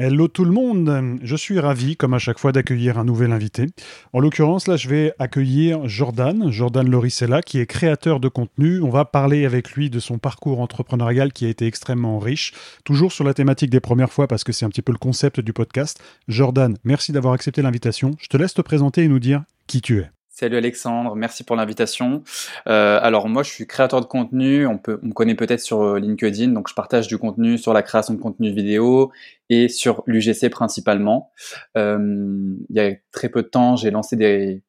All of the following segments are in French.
Hello tout le monde, je suis ravi comme à chaque fois d'accueillir un nouvel invité. En l'occurrence là je vais accueillir Jordan, Jordan Loricella qui est créateur de contenu. On va parler avec lui de son parcours entrepreneurial qui a été extrêmement riche, toujours sur la thématique des premières fois parce que c'est un petit peu le concept du podcast. Jordan, merci d'avoir accepté l'invitation. Je te laisse te présenter et nous dire qui tu es. Salut Alexandre, merci pour l'invitation. Euh, alors moi je suis créateur de contenu, on, peut, on me connaît peut-être sur euh, LinkedIn, donc je partage du contenu sur la création de contenu vidéo et sur l'UGC principalement. Euh, il y a très peu de temps j'ai lancé des,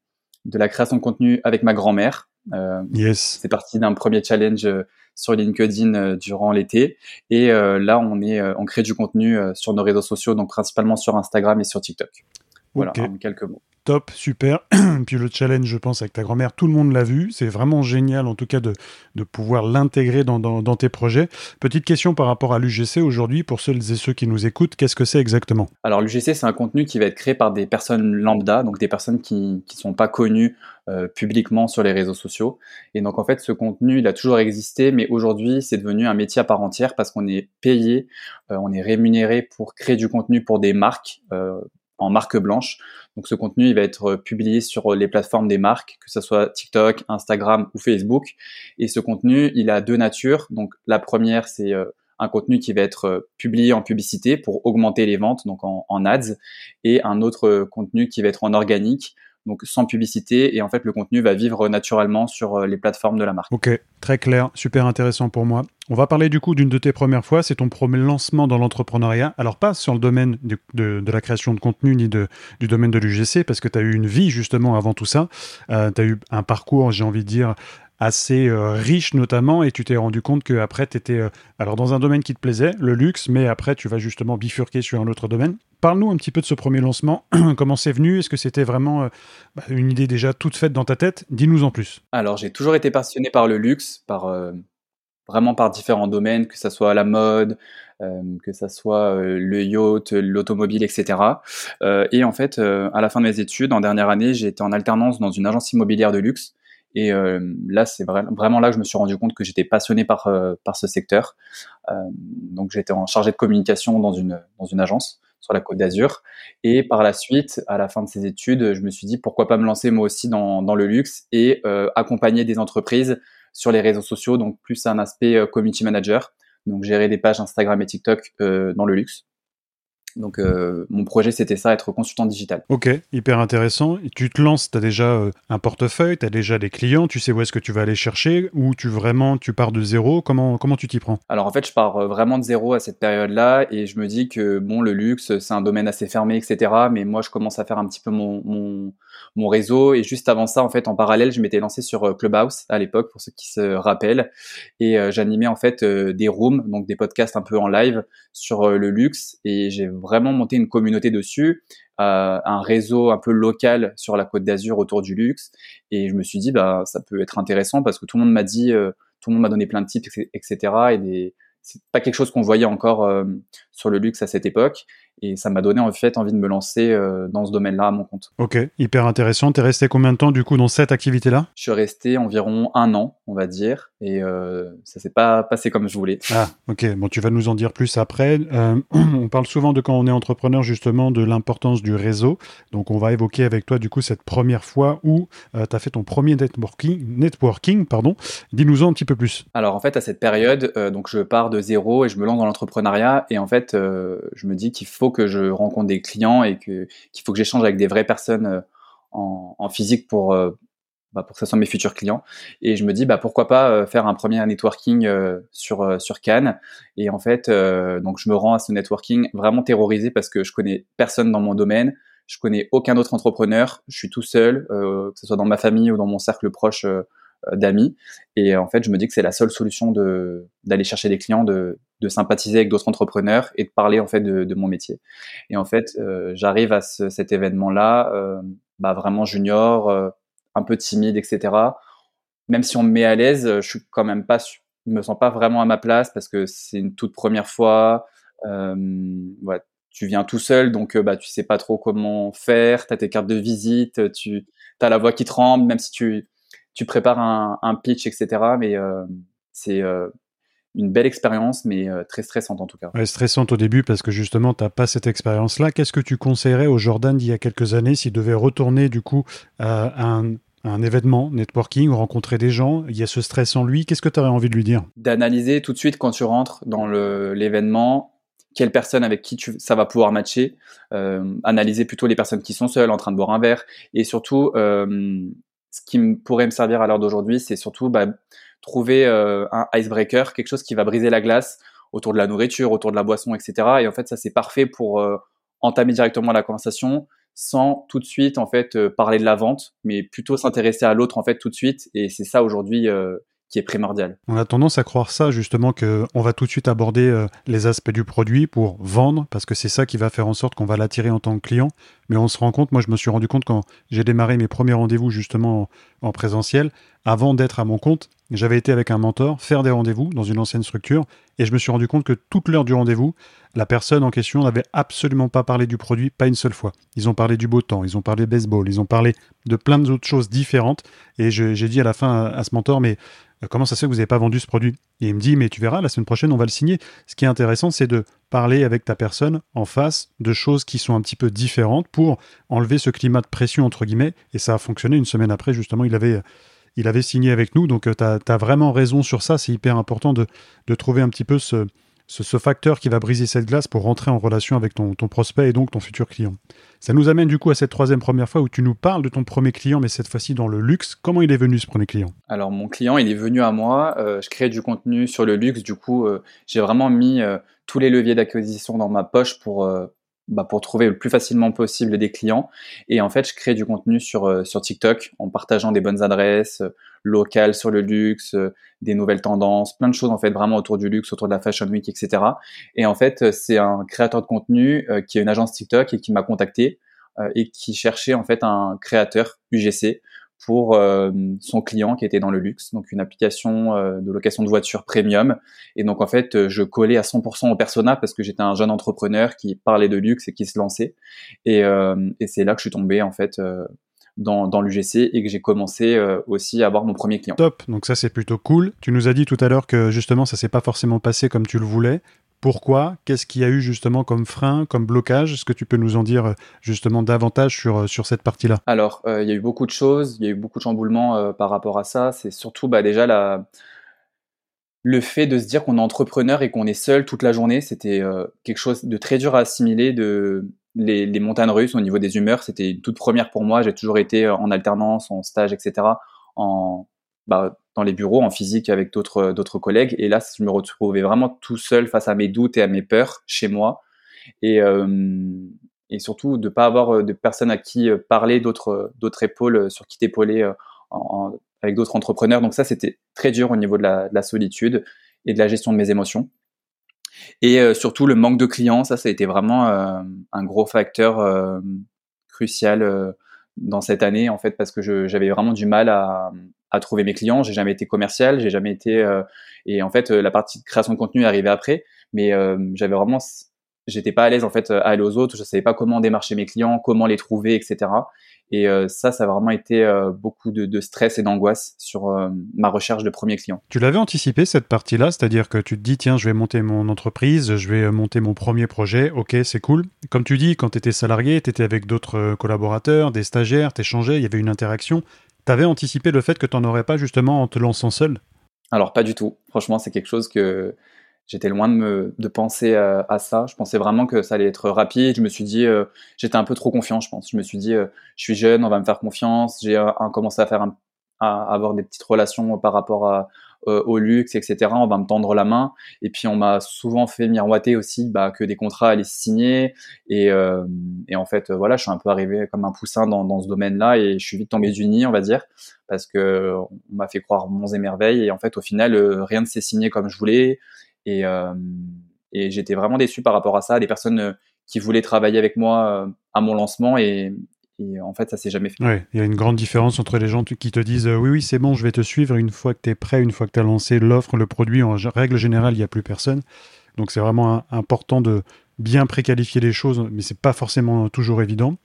de la création de contenu avec ma grand-mère. Euh, yes. C'est parti d'un premier challenge euh, sur LinkedIn euh, durant l'été et là on est on crée du contenu sur nos réseaux sociaux, donc principalement sur Instagram et sur TikTok. Voilà, en quelques mots top, super. Puis le challenge, je pense, avec ta grand-mère, tout le monde l'a vu. C'est vraiment génial, en tout cas, de, pouvoir l'intégrer dans, dans, tes projets. Petite question par rapport à l'UGC aujourd'hui, pour celles et ceux qui nous écoutent, qu'est-ce que c'est exactement? Alors l'UGC, c'est un contenu qui va être créé par des personnes lambda, donc des personnes qui ne sont pas connues euh, publiquement sur les réseaux sociaux. Et donc en fait, ce contenu, il a toujours existé, mais aujourd'hui, c'est devenu un métier à part entière parce qu'on est payé, euh, on est rémunéré pour créer du contenu pour des marques. Euh, en marque blanche. Donc ce contenu, il va être euh, publié sur euh, les plateformes des marques, que ce soit TikTok, Instagram ou Facebook. Et ce contenu, il a deux natures. Donc la première, c'est euh, un contenu qui va être publié en publicité pour augmenter les ventes, donc en, en ads, et un autre contenu qui va être en organique donc sans publicité et en fait le contenu va vivre naturellement sur euh, les plateformes de la marque. Ok, très clair, super intéressant pour moi. On va parler du coup d'une de tes premières fois, c'est ton premier lancement dans l'entrepreneuriat. Alors pas sur le domaine de, la création de contenu ni de, du domaine de l'UGC parce que tu as eu une vie justement avant tout ça. Euh, tu as eu un parcours, j'ai envie de dire, assez euh, riche notamment et tu t'es rendu compte que après tu étais alors dans un domaine qui te plaisait, le luxe, mais après tu vas justement bifurquer sur un autre domaine. Parle-nous un petit peu de ce premier lancement. Comment c'est venu? Est-ce que c'était vraiment euh, bah, une idée déjà toute faite dans ta tête? Dis-nous en plus. Alors, j'ai toujours été passionné par le luxe, par euh, vraiment par différents domaines, que ce soit la mode, euh, que ce soit le yacht, l'automobile, etc. et en fait, à la fin de mes études, en dernière année, été en alternance dans une agence immobilière de luxe. Et là, c'est vraiment là que je me suis rendu compte que j'étais passionné par, par ce secteur. donc, j'étais en chargé de communication dans une, dans une agence sur la Côte d'Azur. Et par la suite, à la fin de ces études, je me suis dit pourquoi pas me lancer moi aussi dans, dans le luxe et euh, accompagner des entreprises sur les réseaux sociaux, donc plus un aspect euh, community manager, donc gérer des pages Instagram et TikTok euh, dans le luxe. Donc euh, mon projet c'était ça, être consultant digital. Ok, hyper intéressant. Tu te lances, tu as déjà euh, un portefeuille, tu as déjà des clients, tu sais où est-ce que tu vas aller chercher, ou tu vraiment tu pars de zéro, comment, comment tu t'y prends? Alors en fait je pars euh, vraiment de zéro à cette période-là et je me dis que bon le luxe c'est un domaine assez fermé etc. Mais moi je commence à faire un petit peu mon, mon, mon réseau et juste avant ça en fait en parallèle je m'étais lancé sur Clubhouse à l'époque pour ceux qui se rappellent et j'animais en fait des rooms, donc des podcasts un peu en live sur le luxe et j'ai vraiment monter une communauté dessus, euh, un réseau un peu local sur la Côte d'Azur autour du luxe. Et je me suis dit, bah, ça peut être intéressant parce que tout le monde m'a dit, euh, tout le monde m'a donné plein de tips, etc. Et c'est pas quelque chose qu'on voyait encore euh, sur le luxe à cette époque. Et ça m'a donné en fait envie de me lancer euh, dans ce domaine-là à mon compte. Ok, hyper intéressant. T'es resté combien de temps du coup dans cette activité-là? Je suis resté environ un an, on va dire, et euh, ça s'est pas passé comme je voulais. Ah, ok. Bon, tu vas nous en dire plus après. Euh, on parle souvent de quand on est entrepreneur justement de l'importance du réseau. Donc on va évoquer avec toi du coup cette première fois où tu as fait ton premier networking. Networking, pardon. Dis-nous en un petit peu plus. Alors en fait à cette période, donc je pars de zéro et je me lance dans l'entrepreneuriat et en fait je me dis qu'il faut que je rencontre des clients et que qu'il faut que j'échange avec des vraies personnes euh, en, physique pour euh, bah, pour que ce soit mes futurs clients. Et je me dis bah pourquoi pas euh, faire un premier networking sur sur Cannes. Et en fait donc je me rends à ce networking vraiment terrorisé parce que je connais personne dans mon domaine. Je connais aucun autre entrepreneur. Je suis tout seul, que ce soit dans ma famille ou dans mon cercle proche d'amis. Et en fait, je me dis que c'est la seule solution de d'aller chercher des clients, de, de sympathiser avec d'autres entrepreneurs et de parler en fait de, mon métier. Et en fait, j'arrive à ce, cet événement-là, bah, vraiment junior, un peu timide, etc. Même si on me met à l'aise, je suis quand même pas, je me sens pas vraiment à ma place parce que c'est une toute première fois. Euh, tu viens tout seul, donc euh, bah, tu sais pas trop comment faire, tu as tes cartes de visite, tu as la voix qui tremble, même si tu, tu prépares un, un pitch, etc. Mais euh, c'est euh, une belle expérience, mais euh, très stressante en tout cas. Ouais, stressante au début parce que justement, tu n'as pas cette expérience-là. Qu'est-ce que tu conseillerais au Jordan d'il y a quelques années s'il devait retourner du coup à un, un événement, networking, rencontrer des gens, il y a ce stress en lui, qu'est-ce que tu aurais envie de lui dire? D'analyser tout de suite quand tu rentres dans l'événement quelle personne avec qui tu, ça va pouvoir matcher, euh, analyser plutôt les personnes qui sont seules en train de boire un verre, et surtout, euh, ce qui pourrait me servir à l'heure d'aujourd'hui, c'est surtout bah, trouver euh, un icebreaker, quelque chose qui va briser la glace autour de la nourriture, autour de la boisson, etc. Et en fait, ça c'est parfait pour euh, entamer directement la conversation sans tout de suite en fait euh, parler de la vente, mais plutôt s'intéresser à l'autre en fait tout de suite. Et c'est ça aujourd'hui primordial. On a tendance à croire ça justement que on va tout de suite aborder euh, les aspects du produit pour vendre parce que c'est ça qui va faire en sorte qu'on va l'attirer en tant que client. Mais on se rend compte, moi je me suis rendu compte quand j'ai démarré mes premiers rendez-vous justement en, en présentiel, avant d'être à mon compte, j'avais été avec un mentor faire des rendez-vous dans une ancienne structure et je me suis rendu compte que toute l'heure du rendez-vous, la personne en question n'avait absolument pas parlé du produit, pas une seule fois. Ils ont parlé du beau temps, ils ont parlé de baseball, ils ont parlé de plein d'autres choses différentes et j'ai dit à la fin à, ce mentor, mais comment ça se fait que vous n'avez pas vendu ce produit? Et il me dit, mais tu verras, la semaine prochaine, on va le signer. Ce qui est intéressant, c'est de parler avec ta personne en face de choses qui sont un petit peu différentes pour enlever ce climat de pression, entre guillemets. Et ça a fonctionné une semaine après, justement, il avait, signé avec nous. Donc, tu as, as, vraiment raison sur ça. C'est hyper important de, de trouver un petit peu ce, ce, facteur qui va briser cette glace pour rentrer en relation avec ton, prospect et donc ton futur client. Ça nous amène du coup à cette troisième première fois où tu nous parles de ton premier client, mais cette fois-ci dans le luxe. Comment il est venu ce premier client? Alors mon client, il est venu à moi. Euh, je crée du contenu sur le luxe. Du coup, euh, j'ai vraiment mis euh, tous les leviers d'acquisition dans ma poche pour bah, pour trouver le plus facilement possible des clients. Et en fait, je crée du contenu sur, euh, sur TikTok en partageant des bonnes adresses euh, locales sur le luxe, euh, des nouvelles tendances, plein de choses en fait vraiment autour du luxe, autour de la Fashion Week, etc. Et en fait, c'est un créateur de contenu qui a une agence TikTok et qui m'a contacté et qui cherchait en fait un créateur UGC pour euh, son client qui était dans le luxe, donc une application euh, de location de voitures premium. Et donc en fait, je collais à 100% au persona parce que j'étais un jeune entrepreneur qui parlait de luxe et qui se lançait. Et, euh, c'est là que je suis tombé en fait dans, l'UGC et que j'ai commencé aussi à avoir mon premier client. Top, donc ça c'est plutôt cool. Tu nous as dit tout à l'heure que justement ça s'est pas forcément passé comme tu le voulais. Pourquoi Qu'est-ce qu'il y a eu justement comme frein, comme blocage? Est-ce que tu peux nous en dire euh, justement davantage sur, euh, sur cette partie-là? Alors, euh, il y a eu beaucoup de choses, il y a eu beaucoup de chamboulements par rapport à ça. C'est surtout bah, déjà le fait de se dire qu'on est entrepreneur et qu'on est seul toute la journée. C'était quelque chose de très dur à assimiler. De... Les, les montagnes russes au niveau des humeurs, c'était une toute première pour moi. J'ai toujours été en alternance, en stage, etc. En, bah, dans les bureaux en physique avec d'autres d'autres collègues. Et là je me retrouvais vraiment tout seul face à mes doutes et à mes peurs chez moi. Et euh, et surtout de pas avoir de personnes à qui parler d'autres d'autres épaules sur qui t'épauler avec d'autres entrepreneurs. Donc ça c'était très dur au niveau de la, de la, solitude et de la gestion de mes émotions. Et euh, surtout le manque de clients ça ça a été vraiment euh, un gros facteur euh, crucial dans cette année en fait parce que j'avais vraiment du mal à, à trouver mes clients. J'ai jamais été commercial, j'ai jamais été euh, et en fait la partie de création de contenu est arrivée après, mais euh, j'avais vraiment j'étais pas à l'aise en fait à aller aux autres, je savais pas comment démarcher mes clients, comment les trouver, etc. Et euh, ça, ça a vraiment été euh, beaucoup de, stress et d'angoisse sur euh, ma recherche de premiers clients. Tu l'avais anticipé cette partie-là, c'est-à-dire que tu te dis tiens, je vais monter mon entreprise, je vais monter mon premier projet, ok, c'est cool. Comme tu dis, quand tu étais salarié, tu étais avec d'autres collaborateurs, des stagiaires, t'échangeais, il y avait une interaction. T'avais anticipé le fait que tu n'en aurais pas justement en te lançant seul? Alors pas du tout. Franchement, c'est quelque chose que j'étais loin de penser à, à, ça. Je pensais vraiment que ça allait être rapide. Je me suis dit, euh, j'étais un peu trop confiant, je pense. Je me suis dit, euh, je suis jeune, on va me faire confiance. J'ai commencé à faire à avoir des petites relations par rapport à, au luxe, etc. On va me tendre la main. Et puis on m'a souvent fait miroiter aussi bah, que des contrats allaient se signer. Et, et en fait, voilà, je suis un peu arrivé comme un poussin dans, ce domaine-là et je suis vite tombé du on va dire, parce que on m'a fait croire monts et merveilles. Et en fait, au final, rien ne s'est signé comme je voulais. Et, et j'étais vraiment déçu par rapport à ça. Des personnes qui voulaient travailler avec moi à mon lancement et, et en fait, ça s'est jamais fait. Oui, il y a une grande différence entre les gens qui te disent oui, oui, c'est bon, je vais te suivre. Une fois que tu es prêt, une fois que tu as lancé l'offre, le produit, en règle générale, il n'y a plus personne. Donc c'est vraiment important de bien préqualifier les choses, mais c'est pas forcément toujours évident.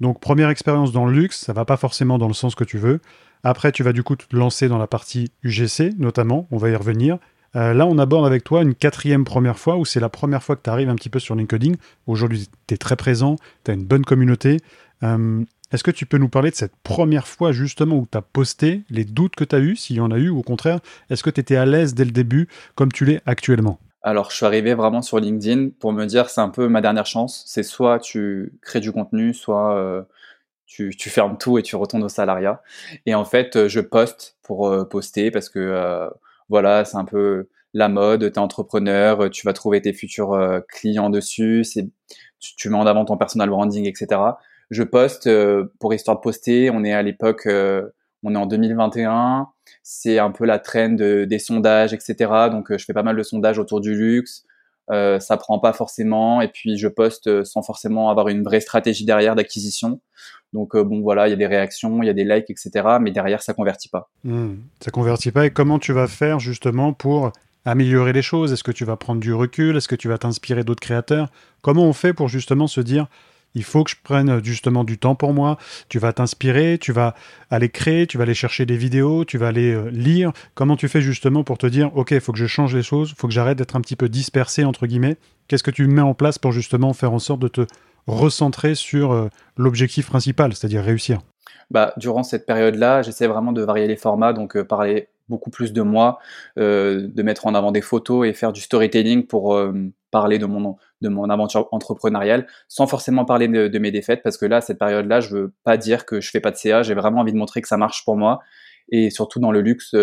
Donc première expérience dans le luxe, ça va pas forcément dans le sens que tu veux. Après, tu vas du coup te lancer dans la partie UGC, notamment, on va y revenir. Euh, là, on aborde avec toi une quatrième première fois où c'est la première fois que tu arrives un petit peu sur LinkedIn. Aujourd'hui, tu es très présent, tu as une bonne communauté. Euh, est-ce que tu peux nous parler de cette première fois justement où tu as posté, les doutes que tu as eus, s'il y en a eu, ou au contraire, est-ce que tu étais à l'aise dès le début comme tu l'es actuellement? Alors, je suis arrivé vraiment sur LinkedIn pour me dire c'est un peu ma dernière chance. C'est soit tu crées du contenu, soit euh, tu, fermes tout et tu retournes au salariat. Et en fait, je poste pour poster parce que voilà, c'est un peu la mode, tu es entrepreneur, tu vas trouver tes futurs euh, clients dessus, tu, tu, mets en avant ton personal branding, etc. Je poste euh, pour histoire de poster, on est à l'époque, euh, on est en 2021, c'est un peu la trend des sondages, etc. Donc je fais pas mal de sondages autour du luxe, euh, ça prend pas forcément, et puis je poste sans forcément avoir une vraie stratégie derrière d'acquisition. Donc euh, bon voilà, il y a des réactions, il y a des likes, etc. Mais derrière, ça convertit pas. Hmm, ça convertit pas. Et comment tu vas faire justement pour améliorer les choses? Est-ce que tu vas prendre du recul? Est-ce que tu vas t'inspirer d'autres créateurs? Comment on fait pour justement se dire il faut que je prenne justement du temps pour moi. Tu vas t'inspirer, tu vas aller créer, tu vas aller chercher des vidéos, tu vas aller euh, lire. Comment tu fais justement pour te dire, ok, il faut que je change les choses, il faut que j'arrête d'être un petit peu dispersé, entre guillemets. Qu'est-ce que tu mets en place pour justement faire en sorte de te recentrer sur euh, l'objectif principal, c'est-à-dire réussir? Bah, Durant cette période-là, j'essaie vraiment de varier les formats, donc euh, parler beaucoup plus de moi, euh, de mettre en avant des photos et faire du storytelling pour parler de mon, de mon aventure entrepreneuriale, sans forcément parler de, mes défaites, parce que là, cette période-là, je veux pas dire que je fais pas de CA, j'ai vraiment envie de montrer que ça marche pour moi. Et surtout dans le luxe,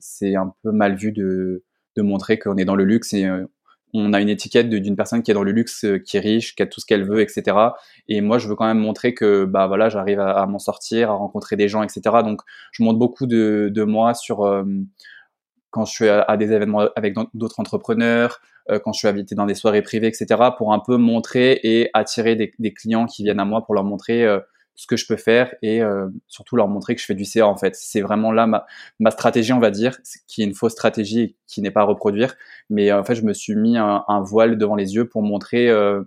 c'est un peu mal vu de, de montrer qu'on est dans le luxe et on a une étiquette d'une personne qui est dans le luxe, euh, qui est riche, qui a tout ce qu'elle veut, etc. Et moi, je veux quand même montrer que, bah voilà, j'arrive à, m'en sortir, à rencontrer des gens, etc. Donc, je montre beaucoup de, moi sur euh, quand je suis à, des événements avec d'autres entrepreneurs, euh, quand je suis invité dans des soirées privées, etc. Pour un peu montrer et attirer des, clients qui viennent à moi pour leur montrer ce que je peux faire et euh, surtout leur montrer que je fais du CA en fait. C'est vraiment là ma, ma stratégie, on va dire, qui est une fausse stratégie et qui n'est pas à reproduire. Mais en fait, je me suis mis un, un voile devant les yeux pour montrer euh,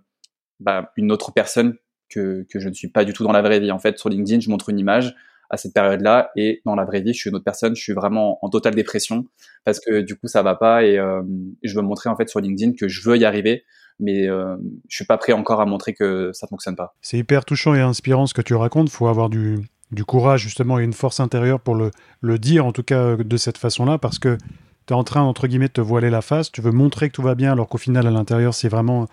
bah, une autre personne que, que je ne suis pas du tout dans la vraie vie. En fait, sur LinkedIn, je montre une image à cette période-là et dans la vraie vie, je suis une autre personne. Je suis vraiment en totale dépression parce que du coup, ça va pas et euh, je veux montrer en fait sur LinkedIn que je veux y arriver mais euh, je suis pas prêt encore à montrer que ça fonctionne pas. C'est hyper touchant et inspirant ce que tu racontes. Faut avoir du, du, courage justement et une force intérieure pour le, le dire en tout cas de cette façon-là parce que tu es en train entre guillemets de te voiler la face, tu veux montrer que tout va bien alors qu'au final à l'intérieur c'est vraiment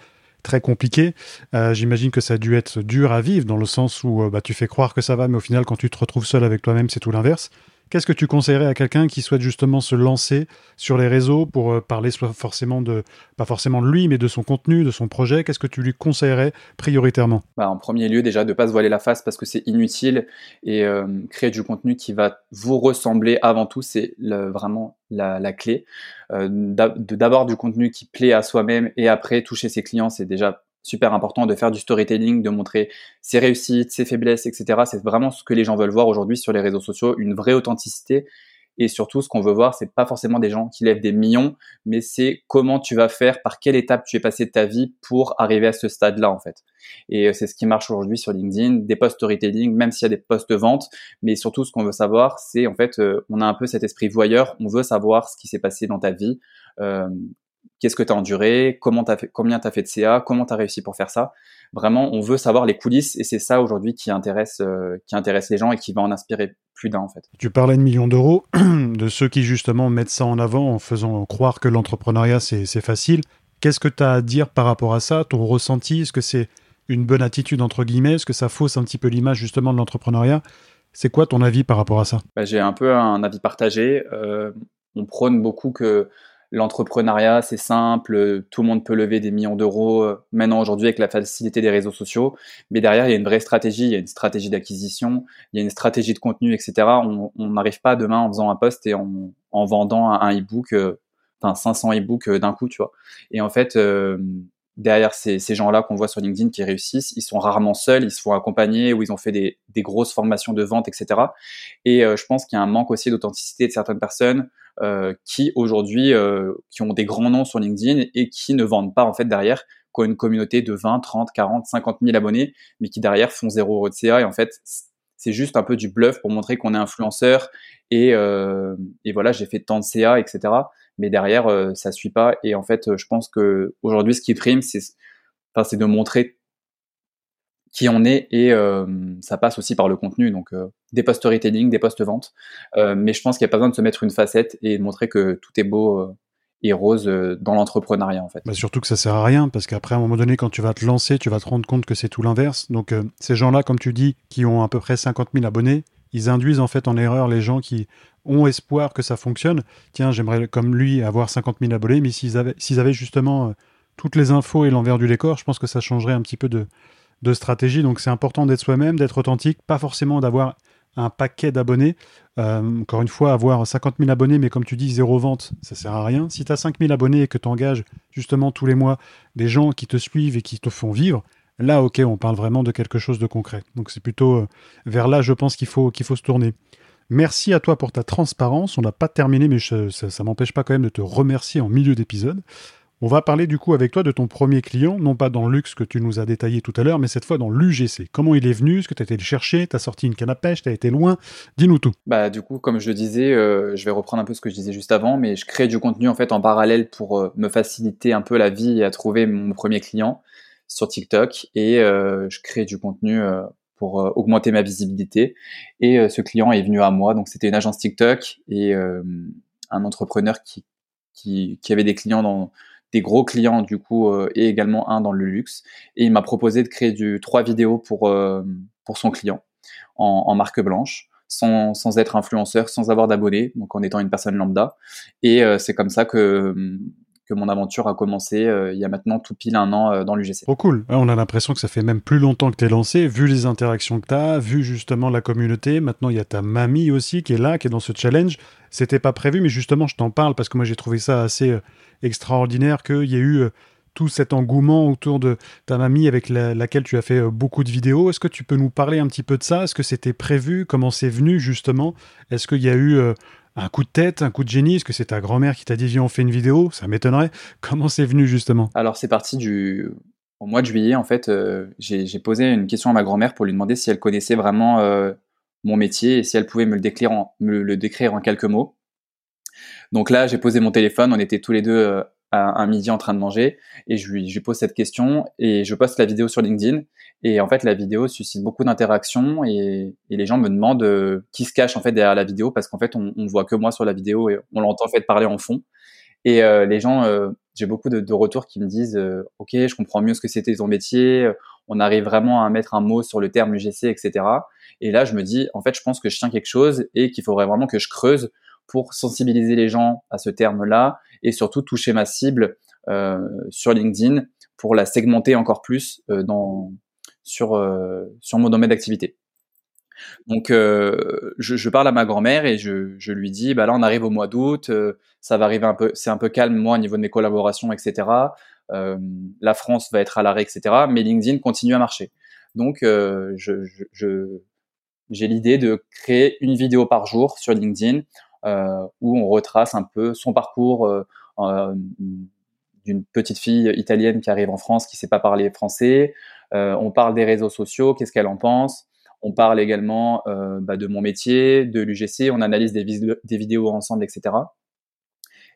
très compliqué. Euh, j'imagine que ça a dû être dur à vivre dans le sens où euh, bah, tu fais croire que ça va mais au final quand tu te retrouves seul avec toi-même c'est tout l'inverse. Qu'est-ce que tu conseillerais à quelqu'un qui souhaite justement se lancer sur les réseaux pour euh, parler soit forcément de, pas forcément de lui, mais de son contenu, de son projet? Qu'est-ce que tu lui conseillerais prioritairement? Bah, En premier lieu, déjà, de ne pas se voiler la face parce que c'est inutile et euh, créer du contenu qui va vous ressembler avant tout, c'est vraiment la, clé. Euh, D'abord du contenu qui plaît à soi-même et après toucher ses clients, c'est déjà super important de faire du storytelling, de montrer ses réussites, ses faiblesses, etc. C'est vraiment ce que les gens veulent voir aujourd'hui sur les réseaux sociaux, une vraie authenticité. Et surtout, ce qu'on veut voir, c'est pas forcément des gens qui lèvent des millions, mais c'est comment tu vas faire, par quelle étape tu es passé de ta vie pour arriver à ce stade-là, en fait. Et euh, c'est ce qui marche aujourd'hui sur LinkedIn, des posts storytelling, même s'il y a des posts de vente. Mais surtout, ce qu'on veut savoir, c'est en fait, euh, on a un peu cet esprit voyeur. On veut savoir ce qui s'est passé dans ta vie, euh, qu'est-ce que tu as enduré, comment as fait, combien tu as fait de CA, comment tu as réussi pour faire ça. Vraiment, on veut savoir les coulisses et c'est ça aujourd'hui qui intéresse, euh, qui intéresse les gens et qui va en inspirer plus d'un en fait. Tu parlais de millions d'euros, de ceux qui justement mettent ça en avant en faisant croire que l'entrepreneuriat c'est facile. Qu'est-ce que tu as à dire par rapport à ça, ton ressenti Est-ce que c'est une bonne attitude entre guillemets? Est-ce que ça fausse un petit peu l'image justement de l'entrepreneuriat? C'est quoi ton avis par rapport à ça? Bah, J'ai un peu un avis partagé. Euh, on prône beaucoup que l'entrepreneuriat, c'est simple, tout le monde peut lever des millions d'euros maintenant aujourd'hui avec la facilité des réseaux sociaux. Mais derrière, il y a une vraie stratégie, il y a une stratégie d'acquisition, il y a une stratégie de contenu, etc. On n'arrive pas demain en faisant un post et en, en vendant un e-book, enfin 500 e-books d'un coup, tu vois. Et en fait, derrière ces, ces gens-là qu'on voit sur LinkedIn qui réussissent, ils sont rarement seuls, ils se font accompagner ou ils ont fait des, des grosses formations de vente, etc. Et euh, je pense qu'il y a un manque aussi d'authenticité de certaines personnes euh, qui aujourd'hui, euh, qui ont des grands noms sur LinkedIn et qui ne vendent pas en fait derrière, qui ont une communauté de 20, 30, 40, 50 000 abonnés, mais qui derrière font zéro euro de CA. Et en fait, c'est juste un peu du bluff pour montrer qu'on est influenceur et, et voilà, j'ai fait tant de CA, etc mais derrière euh, ça suit pas. Et en fait euh, je pense que aujourd'hui ce qui prime c'est de montrer qui on est et euh, ça passe aussi par le contenu. Donc des posts storytelling des posts vente mais je pense qu'il n'y a pas besoin de se mettre une facette et de montrer que tout est beau et rose dans l'entrepreneuriat en fait. Bah surtout que ça sert à rien parce qu'après à un moment donné quand tu vas te lancer tu vas te rendre compte que c'est tout l'inverse. Donc ces gens là comme tu dis qui ont à peu près 50 000 abonnés ils induisent en fait en erreur les gens qui ont espoir que ça fonctionne. Tiens, j'aimerais comme lui avoir 50 000 abonnés, mais s'ils avaient, justement euh, toutes les infos et l'envers du décor, je pense que ça changerait un petit peu de, stratégie. Donc c'est important d'être soi-même, d'être authentique, pas forcément d'avoir un paquet d'abonnés. Euh, encore une fois, avoir 50 000 abonnés, mais comme tu dis, zéro vente, ça sert à rien. Si tu as 5 000 abonnés et que tu engages justement tous les mois des gens qui te suivent et qui te font vivre, là, ok, on parle vraiment de quelque chose de concret. Donc c'est plutôt euh, vers là, je pense qu'il faut, qu'il faut se tourner. Merci à toi pour ta transparence. On n'a pas terminé, mais ça, ne m'empêche pas quand même de te remercier en milieu d'épisode. On va parler du coup avec toi de ton premier client, non pas dans le luxe que tu nous as détaillé tout à l'heure, mais cette fois dans l'UGC. Comment il est venu? Ce que tu as été le chercher? Tu as sorti une canne à pêche? Tu as été loin? Dis-nous tout. Bah, du coup, comme je disais, euh, je vais reprendre un peu ce que je disais juste avant, mais je crée du contenu en fait en parallèle pour euh, me faciliter un peu la vie et à trouver mon premier client sur TikTok. Et euh, je crée du contenu pour euh, augmenter ma visibilité. Et euh, ce client est venu à moi. Donc c'était une agence TikTok et euh, un entrepreneur qui, qui, qui, avait des clients dans des gros clients du coup et également un dans le luxe. Et il m'a proposé de créer du trois vidéos pour pour son client en, en marque blanche. Sans, sans, être influenceur, sans avoir d'abonnés, donc en étant une personne lambda. Et c'est comme ça que que mon aventure a commencé euh, il y a maintenant tout pile un an euh, dans l'UGC. Trop cool. on a l'impression que ça fait même plus longtemps que tu es lancé, vu les interactions que tu as, vu justement la communauté. Maintenant, il y a ta mamie aussi qui est là, qui est dans ce challenge. C'était pas prévu, mais justement, je t'en parle parce que moi, j'ai trouvé ça assez euh, extraordinaire qu'il y ait eu tout cet engouement autour de ta mamie avec laquelle tu as fait beaucoup de vidéos. Est-ce que tu peux nous parler un petit peu de ça? Est-ce que c'était prévu? Comment c'est venu justement? Est-ce qu'il y a eu un coup de tête, un coup de génie Est-ce que c'est ta grand-mère qui t'a dit viens on fait une vidéo? Ça m'étonnerait. Comment c'est venu justement? Alors c'est parti du au mois de juillet en fait. Euh, j'ai posé une question à ma grand-mère pour lui demander si elle connaissait vraiment euh, mon métier et si elle pouvait me le décrire en, quelques mots. Donc là j'ai posé mon téléphone. On était tous les deux euh, à un midi en train de manger et je lui, je lui pose cette question et je poste la vidéo sur LinkedIn et en fait la vidéo suscite beaucoup d'interactions et, les gens me demandent euh, qui se cache en fait derrière la vidéo parce qu'en fait on, on voit que moi sur la vidéo et on l'entend en fait parler en fond. Et euh, les gens euh, j'ai beaucoup de, retours qui me disent ok je comprends mieux ce que c'était ton métier on arrive vraiment à mettre un mot sur le terme UGC etc et là je me dis en fait je pense que je tiens quelque chose et qu'il faudrait vraiment que je creuse pour sensibiliser les gens à ce terme-là et surtout toucher ma cible sur LinkedIn pour la segmenter encore plus dans, sur, euh, sur mon domaine d'activité. Donc, euh, je, parle à ma grand-mère et je, je, lui dis, bah là, on arrive au mois d'août, euh, ça va arriver un peu, c'est un peu calme moi au niveau de mes collaborations, etc. La France va être à l'arrêt, etc. Mais LinkedIn continue à marcher. Donc, je, j'ai l'idée de créer une vidéo par jour sur LinkedIn où on retrace un peu son parcours d'une petite fille italienne qui arrive en France qui sait pas parler français. On parle des réseaux sociaux, qu'est-ce qu'elle en pense? On parle également bah, de mon métier, de l'UGC. On analyse des, vidéos ensemble, etc.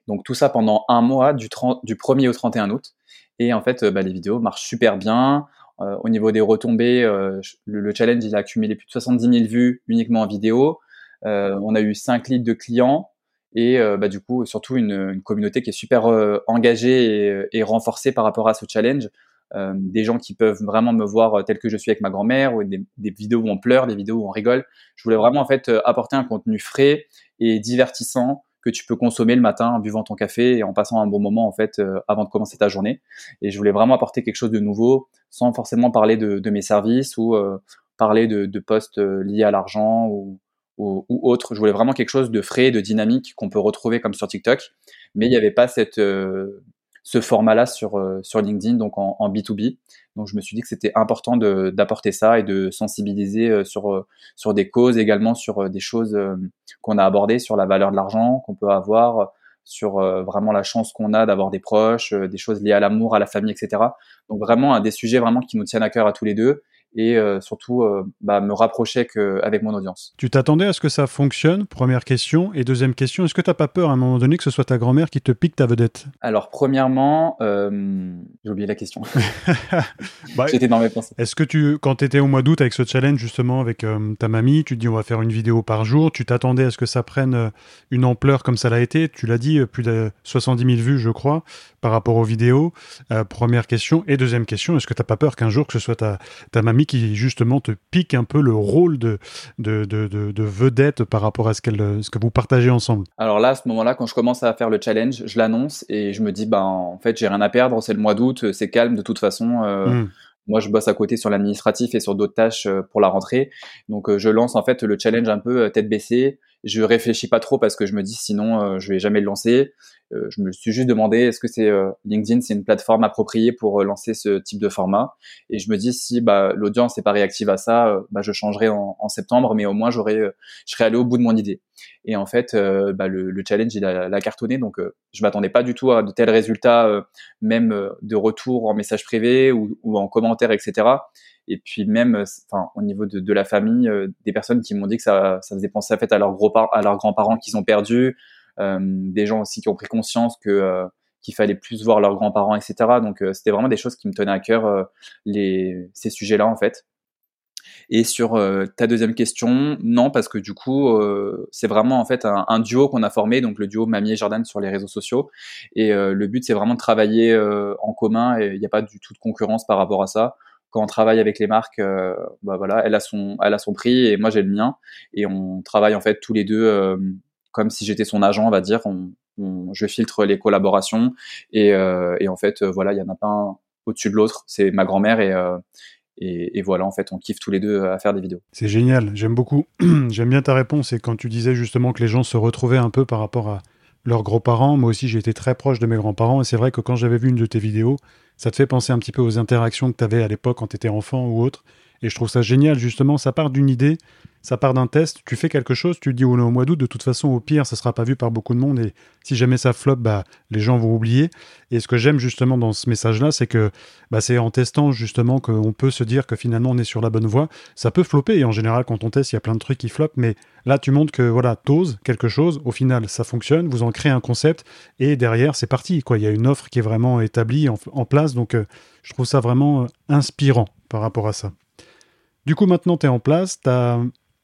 Donc tout ça pendant un mois, du, 30, du 1er au 31 août. Et en fait, bah, les vidéos marchent super bien. au niveau des retombées, le, le, challenge, il a accumulé plus de 70 000 vues uniquement en vidéo. Euh, on a eu 5 leads de clients et euh, bah, du coup surtout une, communauté qui est super euh, engagée et, renforcée par rapport à ce challenge. Des gens qui peuvent vraiment me voir tel que je suis avec ma grand-mère, ou des, vidéos où on pleure, des vidéos où on rigole. Je voulais vraiment en fait apporter un contenu frais et divertissant que tu peux consommer le matin en buvant ton café et en passant un bon moment en fait avant de commencer ta journée. Et je voulais vraiment apporter quelque chose de nouveau sans forcément parler de, mes services ou parler de, de postes liés à l'argent ou, ou, autre. Je voulais vraiment quelque chose de frais, de dynamique qu'on peut retrouver comme sur TikTok, mais il n'y avait pas cette ce format-là sur, euh, sur LinkedIn, donc en, B2B. Donc je me suis dit que c'était important d'apporter ça et de sensibiliser euh, sur, euh, sur des causes, également sur des choses qu'on a abordées, sur la valeur de l'argent qu'on peut avoir, sur vraiment la chance qu'on a d'avoir des proches, des choses liées à l'amour, à la famille, etc. Donc vraiment un des sujets vraiment qui nous tiennent à cœur à tous les deux et euh, surtout euh, bah, me rapprocher avec mon audience. Tu t'attendais à ce que ça fonctionne? Première question. Et deuxième question, est-ce que tu n'as pas peur à un moment donné que ce soit ta grand-mère qui te pique ta vedette? Alors, premièrement, euh, j'ai oublié la question. bah, J'étais dans mes pensées. Est-ce que tu, quand tu étais au mois d'août avec ce challenge justement avec ta mamie, tu te dis on va faire une vidéo par jour, tu t'attendais à ce que ça prenne une ampleur comme ça l'a été? Tu l'as dit, plus de 70 000 vues, je crois, par rapport aux vidéos. première question. Et deuxième question, est-ce que tu n'as pas peur qu'un jour que ce soit ta, ta mamie qui justement te pique un peu le rôle de, de, de, vedette par rapport à ce, ce que vous partagez ensemble Alors là, à ce moment-là, quand je commence à faire le challenge, je l'annonce et je me dis, ben, en fait, j'ai rien à perdre, c'est le mois d'août, c'est calme de toute façon. Euh, hmm. Moi, je bosse à côté sur l'administratif et sur d'autres tâches euh, pour la rentrée. Donc, euh, je lance en fait le challenge un peu tête baissée. Je réfléchis pas trop parce que je me dis sinon je vais jamais le lancer. Euh, je me suis juste demandé est-ce que c'est euh, LinkedIn, c'est une plateforme appropriée pour euh, lancer ce type de format? Et je me dis si bah, l'audience n'est pas réactive à ça, bah, je changerai en, septembre, mais au moins j'aurais, je serais allé au bout de mon idée. Et en fait, bah, le, le, challenge il a, a cartonné, donc je m'attendais pas du tout à de tels résultats, même de retour en message privé ou, ou en commentaire, etc et puis même enfin au niveau de, de la famille des personnes qui m'ont dit que ça, ça faisait penser à fait à leurs gros à leurs grands-parents qu'ils ont perdus euh, des gens aussi qui ont pris conscience que euh, qu'il fallait plus voir leurs grands-parents, etc. Donc euh, c'était vraiment des choses qui me tenaient à cœur les, ces sujets-là en fait. Et sur ta deuxième question, non, parce que du coup, c'est vraiment en fait un, duo qu'on a formé, donc le duo Mamie et Jordan sur les réseaux sociaux. Et le but, c'est vraiment de travailler en commun et il n'y a pas du tout de concurrence par rapport à ça. Quand on travaille avec les marques, bah voilà, elle a son, elle a son prix et moi j'ai le mien, et on travaille en fait tous les deux comme si j'étais son agent, on va dire. je filtre les collaborations et, euh, en fait, euh, voilà, il y en a pas un au-dessus de l'autre. C'est ma grand-mère euh, et, et, voilà, en fait, on kiffe tous les deux à faire des vidéos. C'est génial, j'aime beaucoup. j'aime bien ta réponse. Et quand tu disais justement que les gens se retrouvaient un peu par rapport à leurs grands-parents, moi aussi j'ai été très proche de mes grands-parents. Et c'est vrai que quand j'avais vu une de tes vidéos, ça te fait penser un petit peu aux interactions que tu avais à l'époque quand tu enfant ou autre. Et je trouve ça génial, justement, ça part d'une idée, ça part d'un test, tu fais quelque chose, tu dis au mois d'août, de toute façon, au pire, ça sera pas vu par beaucoup de monde, et si jamais ça floppe, bah, les gens vont oublier. Et ce que j'aime justement dans ce message-là, c'est que bah, c'est en testant justement qu'on peut se dire que finalement on est sur la bonne voie. Ça peut flopper, et en général, quand on teste, il y a plein de trucs qui floppent, mais là, tu montres que voilà, t'oses quelque chose, au final, ça fonctionne, vous en créez un concept, et derrière, c'est parti. Quoi. Il y a une offre qui est vraiment établie en, place, donc euh, je trouve ça vraiment euh, inspirant par rapport à ça. Du coup, maintenant, tu es en place, tu as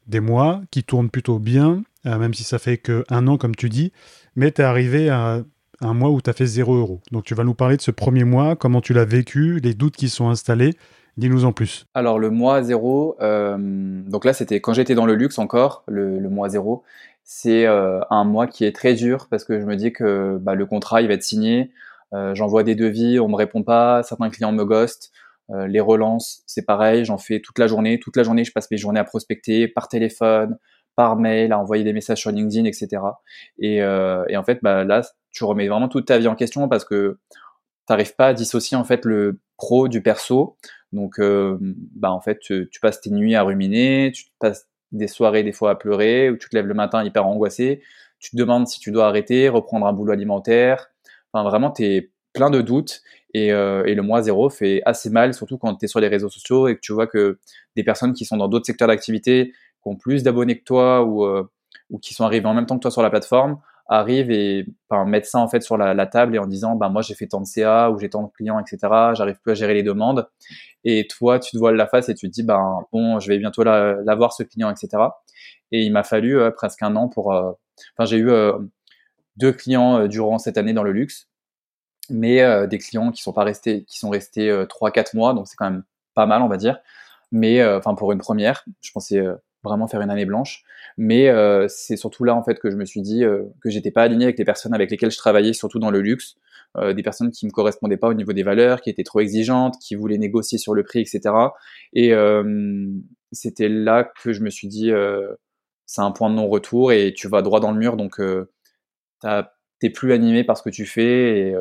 des mois qui tournent plutôt bien, euh, même si ça fait qu'un an, comme tu dis, mais tu es arrivé à un mois où tu as fait 0 euros. Donc, tu vas nous parler de ce premier mois, comment tu l'as vécu, les doutes qui sont installés. Dis-nous en plus. Alors, le mois 0, euh, donc là, c'était quand j'étais dans le luxe encore, le, mois 0. C'est euh, un mois qui est très dur parce que je me dis que bah, le contrat, il va être signé. J'envoie des devis, on me répond pas, certains clients me ghostent. Euh, les relances, c'est pareil, j'en fais toute la journée. Toute la journée, je passe mes journées à prospecter par téléphone, par mail, à envoyer des messages sur LinkedIn, etc. Et, euh, et en fait, bah, là, tu remets vraiment toute ta vie en question parce que tu n'arrives pas à dissocier en fait le pro du perso. Donc, euh, bah, en fait, tu, tu, passes tes nuits à ruminer, tu passes des soirées des fois à pleurer, ou tu te lèves le matin hyper angoissé. Tu te demandes si tu dois arrêter, reprendre un boulot alimentaire. Enfin, vraiment, tu es plein de doutes. Euh, et, le mois zéro fait assez mal, surtout quand tu es sur les réseaux sociaux et que tu vois que des personnes qui sont dans d'autres secteurs d'activité, qui ont plus d'abonnés que toi ou, euh, ou qui sont arrivés en même temps que toi sur la plateforme, arrivent et enfin, mettent ça en fait sur la, table et en disant bah moi j'ai fait tant de CA ou j'ai tant de clients etc j'arrive plus à gérer les demandes et toi tu te voiles la face et tu te dis ben bon je vais bientôt l'avoir ce client etc et il m'a fallu euh, presque un an pour enfin j'ai eu deux clients durant cette année dans le luxe mais euh, des clients qui sont pas restés, qui sont restés 3-4 euh, mois, donc c'est quand même pas mal, on va dire. Mais euh, enfin pour une première, je pensais vraiment faire une année blanche. Mais euh, c'est surtout là en fait que je me suis dit euh, que j'étais pas aligné avec les personnes avec lesquelles je travaillais, surtout dans le luxe, euh, des personnes qui me correspondaient pas au niveau des valeurs, qui étaient trop exigeantes, qui voulaient négocier sur le prix, etc. Et c'était là que je me suis dit c'est un point de non-retour et tu vas droit dans le mur, donc t'es plus animé par ce que tu fais et,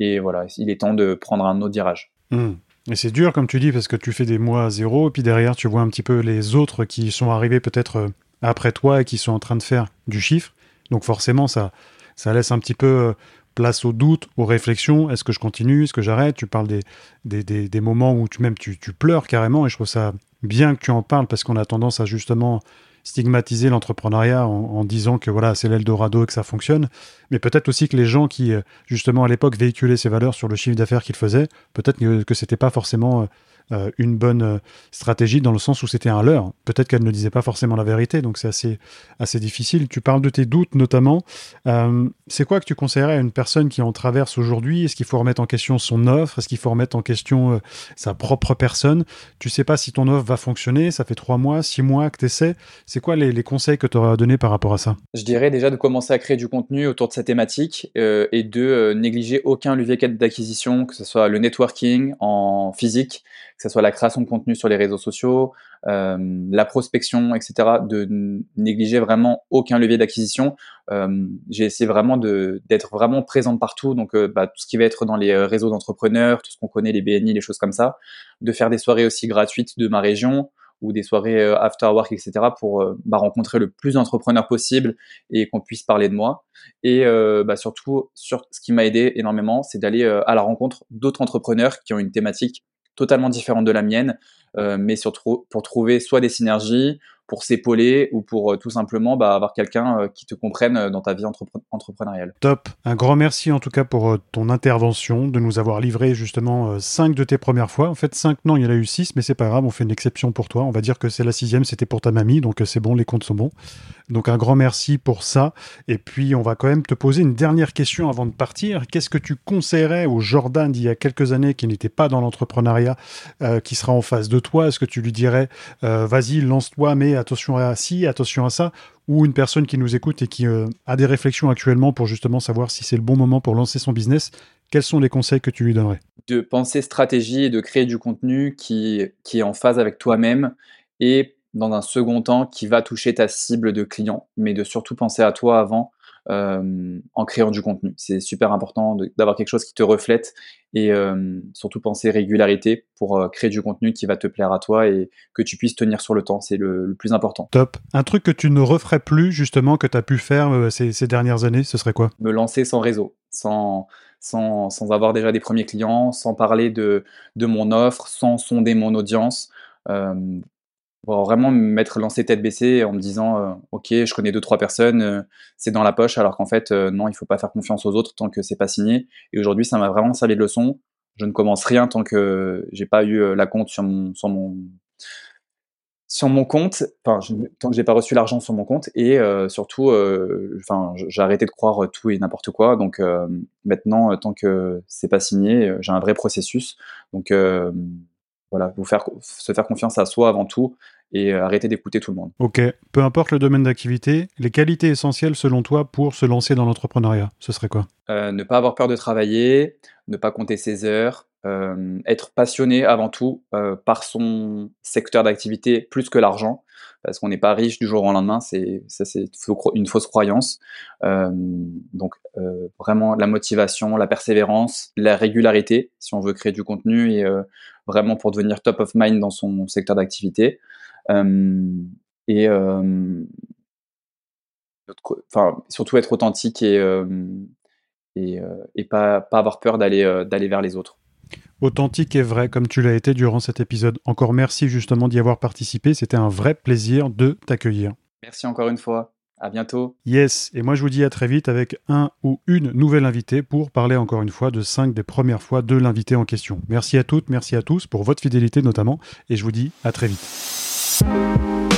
et voilà, il est temps de prendre un autre virage. Mmh. Et c'est dur, comme tu dis, parce que tu fais des mois à zéro, et puis derrière, tu vois un petit peu les autres qui sont arrivés peut-être euh, après toi et qui sont en train de faire du chiffre. Donc forcément, ça, ça laisse un petit peu euh, place au doute, aux réflexions. Est-ce que je continue? Est-ce que j'arrête? Tu parles des, des, des, moments où tu, même tu, tu pleures carrément, et je trouve ça bien que tu en parles, parce qu'on a tendance à justement stigmatiser l'entrepreneuriat en, disant que voilà, c'est l'Eldorado et que ça fonctionne. Mais peut-être aussi que les gens qui, euh, justement, à l'époque, véhiculaient ces valeurs sur le chiffre d'affaires qu'ils faisaient, peut-être que, que c'était pas forcément euh, une bonne euh, stratégie dans le sens où c'était un leurre. Peut-être qu'elle ne disait pas forcément la vérité, donc c'est assez, assez difficile. Tu parles de tes doutes notamment. Euh, c'est quoi que tu conseillerais à une personne qui en traverse aujourd'hui? Est-ce qu'il faut remettre en question son offre? Est-ce qu'il faut remettre en question sa propre personne? Tu sais pas si ton offre va fonctionner, ça fait trois mois, six mois que tu essaies. C'est quoi les, conseils que tu aurais à donner par rapport à ça? Je dirais déjà de commencer à créer du contenu autour de cette thématique et de négliger aucun levier d'acquisition, que ce soit le networking en physique, que ce soit la création de contenu sur les réseaux sociaux, euh, la prospection, etc., de négliger vraiment aucun levier d'acquisition. Euh, j'ai essayé vraiment d'être vraiment présente partout, donc euh, bah, tout ce qui va être dans les réseaux d'entrepreneurs, tout ce qu'on connaît, les BNI, les choses comme ça, de faire des soirées aussi gratuites de ma région ou des soirées after work, etc., pour bah, rencontrer le plus d'entrepreneurs possible et qu'on puisse parler de moi. Et bah, surtout, sur, ce qui m'a aidé énormément, c'est d'aller à la rencontre d'autres entrepreneurs qui ont une thématique totalement différente de la mienne, mais surtout pour trouver soit des synergies, pour s'épauler ou pour euh, tout simplement bah, avoir quelqu'un euh, qui te comprenne dans ta vie entrepreneuriale. Top. Un grand merci en tout cas pour ton intervention, de nous avoir livré justement cinq de tes premières fois. En fait, cinq, non, il y en a eu six, mais c'est pas grave, on fait une exception pour toi. On va dire que c'est la sixième, c'était pour ta mamie, donc c'est bon, les comptes sont bons. Donc un grand merci pour ça. Et puis on va quand même te poser une dernière question avant de partir. Qu'est-ce que tu conseillerais au Jordan d'il y a quelques années qui n'était pas dans l'entrepreneuriat, qui sera en face toi Est-ce que tu lui dirais, vas-y, lance-toi, mais attention à ci, attention à ça, ou une personne qui nous écoute et qui euh, a des réflexions actuellement pour justement savoir si c'est le bon moment pour lancer son business, quels sont les conseils que tu lui donnerais? De penser stratégie et de créer du contenu qui, qui est en phase avec toi-même et dans un second temps qui va toucher ta cible de clients, mais de surtout penser à toi avant euh, en créant du contenu. C'est super important d'avoir quelque chose qui te reflète et euh, surtout penser régularité pour euh, créer du contenu qui va te plaire à toi et que tu puisses tenir sur le temps. C'est le, plus important. Top. Un truc que tu ne referais plus justement que tu as pu faire ces, ces, dernières années, ce serait quoi? Me lancer sans réseau, sans, sans, sans, avoir déjà des premiers clients, sans parler de, de mon offre, sans sonder mon audience vraiment me mettre lancé tête baissée en me disant euh, ok je connais deux trois personnes euh, c'est dans la poche alors qu'en fait euh, non il faut pas faire confiance aux autres tant que c'est pas signé. Et aujourd'hui ça m'a vraiment servi de leçon. Je ne commence rien tant que j'ai pas eu la compte sur mon sur mon sur mon compte. Enfin tant que j'ai pas reçu l'argent sur mon compte. Et surtout enfin j'ai arrêté de croire tout et n'importe quoi. Donc maintenant tant que c'est pas signé j'ai un vrai processus. Donc voilà, vous faire, se faire confiance à soi avant tout et euh, arrêter d'écouter tout le monde. Ok, peu importe le domaine d'activité, les qualités essentielles selon toi pour se lancer dans l'entrepreneuriat, ce serait quoi? Euh, Ne pas avoir peur de travailler, ne pas compter ses heures, euh, être passionné avant tout par son secteur d'activité plus que l'argent, parce qu'on n'est pas riche du jour au lendemain, c'est ça c'est une fausse croyance. donc vraiment la motivation, la persévérance, la régularité si on veut créer du contenu et vraiment pour devenir top of mind dans son secteur d'activité. Euh, et euh, enfin, surtout être authentique et, euh, et, et pas, pas, avoir peur d'aller d'aller vers les autres. Authentique et vrai, comme tu l'as été durant cet épisode. Encore merci justement d'y avoir participé. C'était un vrai plaisir de t'accueillir. Merci encore une fois. À bientôt. Yes, et moi je vous dis à très vite avec un ou une nouvelle invitée pour parler encore une fois de cinq des premières fois de l'invité en question. Merci à toutes, merci à tous pour votre fidélité notamment, et je vous dis à très vite.